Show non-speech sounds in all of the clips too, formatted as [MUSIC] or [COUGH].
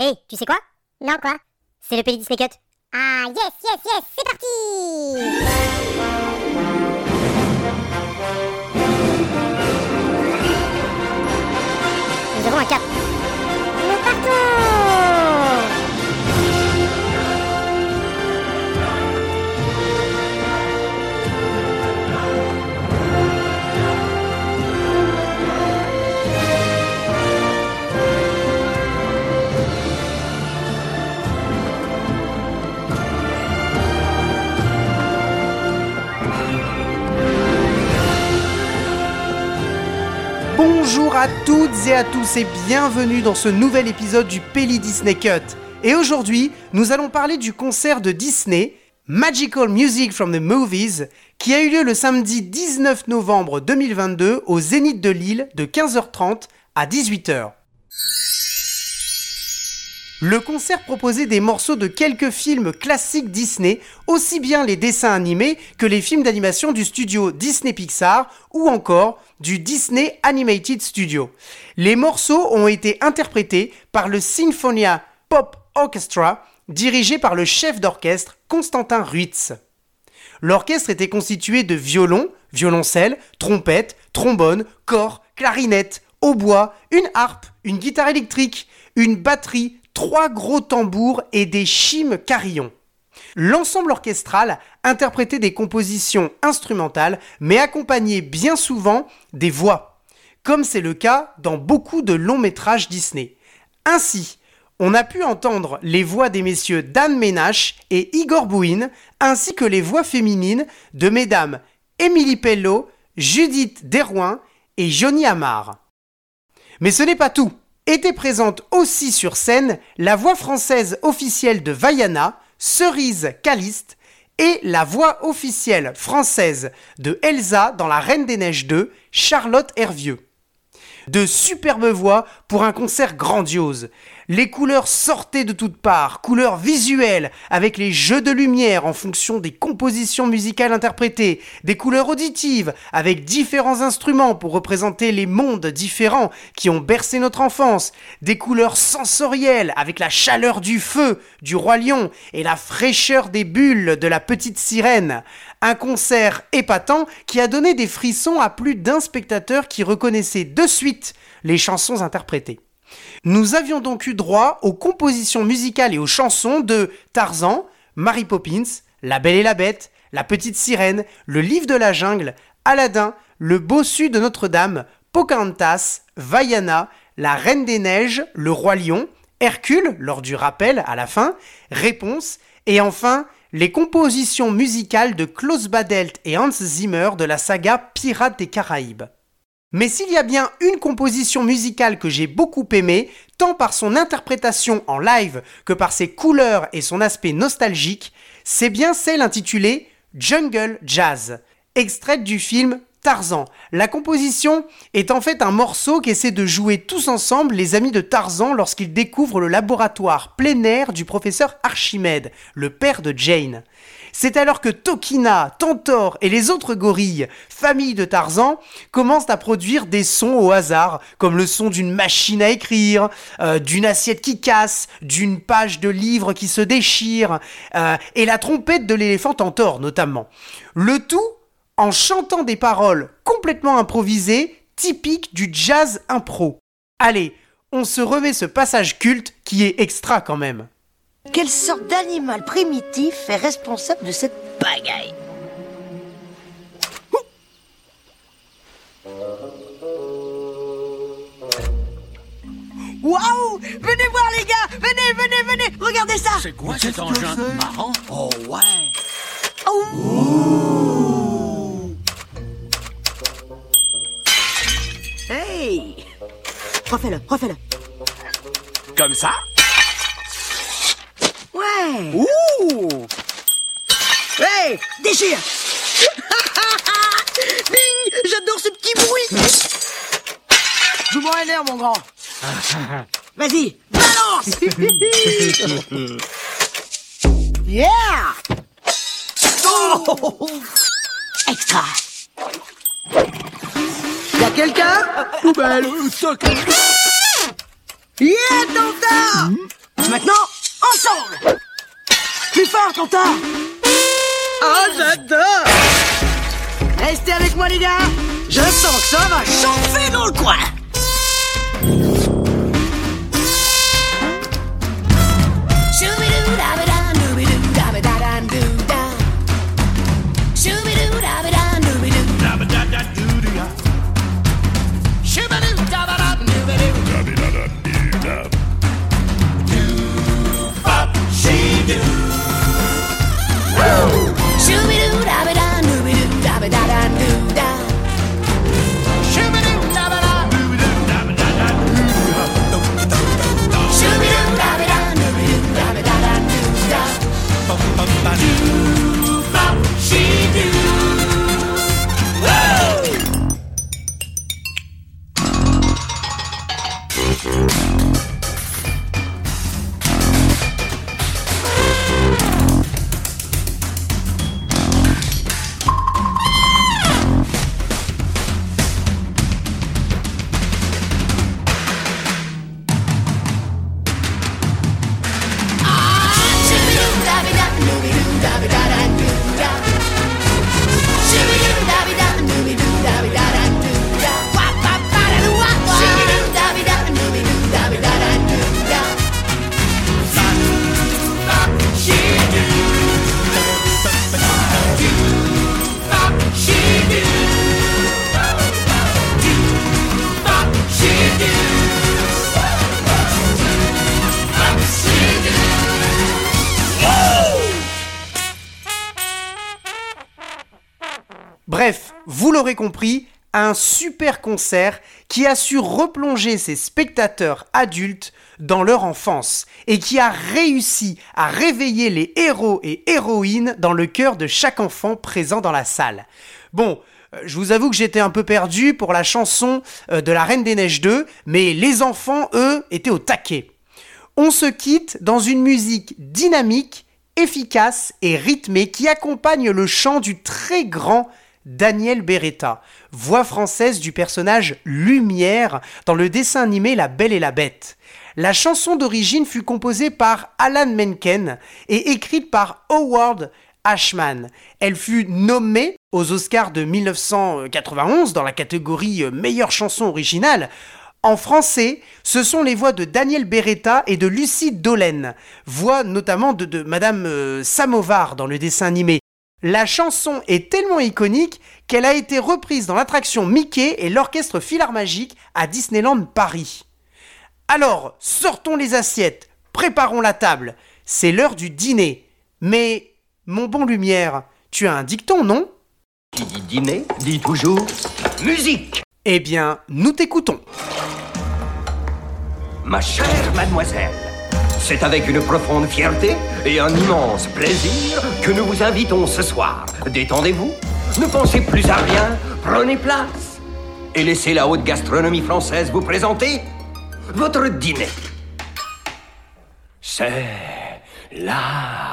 Hé, tu sais quoi? Non, quoi? C'est le Pelly Disney Cut. Ah, yes, yes, yes, c'est parti Nous avons un cap. Nous partons Bonjour à toutes et à tous et bienvenue dans ce nouvel épisode du Pelly Disney Cut. Et aujourd'hui, nous allons parler du concert de Disney, Magical Music from the Movies, qui a eu lieu le samedi 19 novembre 2022 au Zénith de Lille de 15h30 à 18h. Le concert proposait des morceaux de quelques films classiques Disney, aussi bien les dessins animés que les films d'animation du studio Disney Pixar ou encore du Disney Animated Studio. Les morceaux ont été interprétés par le Sinfonia Pop Orchestra, dirigé par le chef d'orchestre Constantin Ruitz. L'orchestre était constitué de violons, violoncelles, trompettes, trombones, corps, clarinettes, hautbois, une harpe, une guitare électrique, une batterie, trois gros tambours et des chimes carillons. L'ensemble orchestral interprétait des compositions instrumentales, mais accompagnait bien souvent des voix, comme c'est le cas dans beaucoup de longs métrages Disney. Ainsi, on a pu entendre les voix des messieurs Dan Ménache et Igor Bouin, ainsi que les voix féminines de mesdames Émilie Pello, Judith Derouin et Johnny Amar. Mais ce n'est pas tout. Était présente aussi sur scène la voix française officielle de Vaiana, Cerise Caliste, et la voix officielle française de Elsa dans La Reine des Neiges 2, Charlotte Hervieux. De superbes voix pour un concert grandiose. Les couleurs sortaient de toutes parts, couleurs visuelles, avec les jeux de lumière en fonction des compositions musicales interprétées, des couleurs auditives, avec différents instruments pour représenter les mondes différents qui ont bercé notre enfance, des couleurs sensorielles, avec la chaleur du feu du roi lion et la fraîcheur des bulles de la petite sirène. Un concert épatant qui a donné des frissons à plus d'un spectateur qui reconnaissait de suite les chansons interprétées. Nous avions donc eu droit aux compositions musicales et aux chansons de Tarzan, Mary Poppins, La Belle et la Bête, La Petite Sirène, Le Livre de la Jungle, Aladdin, Le Bossu de Notre-Dame, Pocahontas, Vaiana, La Reine des Neiges, Le Roi Lion, Hercule lors du rappel à la fin, Réponse, et enfin les compositions musicales de Klaus Badelt et Hans Zimmer de la saga Pirates des Caraïbes. Mais s'il y a bien une composition musicale que j'ai beaucoup aimée, tant par son interprétation en live que par ses couleurs et son aspect nostalgique, c'est bien celle intitulée Jungle Jazz, extraite du film Tarzan. La composition est en fait un morceau qui essaie de jouer tous ensemble les amis de Tarzan lorsqu'ils découvrent le laboratoire plein air du professeur Archimède, le père de Jane. C'est alors que Tokina, Tantor et les autres gorilles, famille de Tarzan, commencent à produire des sons au hasard, comme le son d'une machine à écrire, euh, d'une assiette qui casse, d'une page de livre qui se déchire, euh, et la trompette de l'éléphant Tantor notamment. Le tout en chantant des paroles complètement improvisées, typiques du jazz impro. Allez, on se remet ce passage culte qui est extra quand même. Quelle sorte d'animal primitif est responsable de cette pagaille? Waouh! Venez voir les gars! Venez, venez, venez! Regardez ça! C'est quoi cet engin marrant? Oh ouais! Hey Refais-le, refais-le. Comme ça? Ouais. Ouh! Hey Déchire. [LAUGHS] Ding J'adore ce petit bruit. Je m'en l'air, mon grand. [LAUGHS] Vas-y Balance. [LAUGHS] Yeah. Oh! Extra quelqu'un Poubelle Stock Yeah, Tanta Maintenant, ensemble Plus fort, Quentin Oh, j'adore Restez avec moi, les gars. Je sens que ça va chauffer dans le coin do. Woo! Shooby doo da ba da dooby doo da ba da da doo da. Shooby doo da ba da dooby doo da ba da da doo da. Shooby doo da ba da dooby doo da ba da da doo doo. Bref, vous l'aurez compris, un super concert qui a su replonger ses spectateurs adultes dans leur enfance et qui a réussi à réveiller les héros et héroïnes dans le cœur de chaque enfant présent dans la salle. Bon, euh, je vous avoue que j'étais un peu perdu pour la chanson euh, de la Reine des Neiges 2, mais les enfants, eux, étaient au taquet. On se quitte dans une musique dynamique, efficace et rythmée qui accompagne le chant du très grand Daniel Beretta, voix française du personnage Lumière dans le dessin animé La Belle et la Bête. La chanson d'origine fut composée par Alan Menken et écrite par Howard Ashman. Elle fut nommée aux Oscars de 1991 dans la catégorie meilleure chanson originale. En français, ce sont les voix de Daniel Beretta et de Lucie Dollen, voix notamment de, de Madame euh, Samovar dans le dessin animé. La chanson est tellement iconique qu'elle a été reprise dans l'attraction Mickey et l'orchestre Philharmagique à Disneyland Paris. Alors, sortons les assiettes, préparons la table, c'est l'heure du dîner. Mais, mon bon Lumière, tu as un dicton, non? Qui dit dîner dit toujours musique. Eh bien, nous t'écoutons. Ma chère mademoiselle, c'est avec une profonde fierté et un immense plaisir que nous vous invitons ce soir. Détendez-vous, ne pensez plus à rien, prenez place et laissez la haute gastronomie française vous présenter votre dîner. C'est la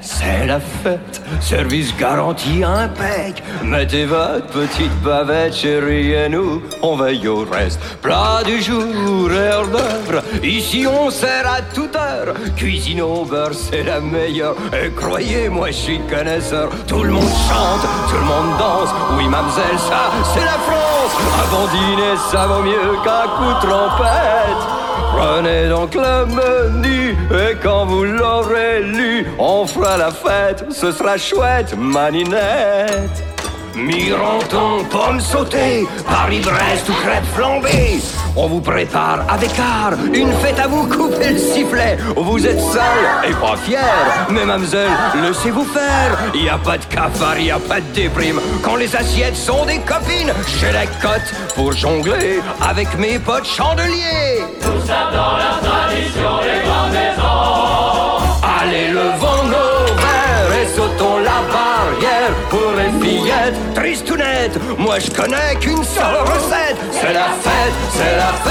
c'est la fête, service garanti impec. Mettez votre petite bavette, chérie, et nous, on veille au reste. Plat du jour, heure d'œuvre, ici on sert à toute heure. Cuisine au beurre, c'est la meilleure. Et croyez-moi, je suis connaisseur. Tout le monde chante, tout le monde danse. Oui, mademoiselle, ça, c'est la France. Avant dîner, ça vaut mieux qu'un coup de trompette. Prenez donc le menu et quand vous l'aurez lu, on fera la fête, ce sera chouette, maninette. Miranton, pommes sautées, Paris-Brest ou crêpes flambées. On vous prépare avec art une fête à vous couper le sifflet. Vous êtes seul et pas fier, mais mademoiselle, laissez-vous faire. Y a pas de cafard, y a pas de déprime. Quand les assiettes sont des copines, j'ai la cote pour jongler avec mes potes chandeliers. Allez, levons nos verres et fillettes tristounettes. Moi, je connais qu'une seule recette. C'est la fête, c'est la fête.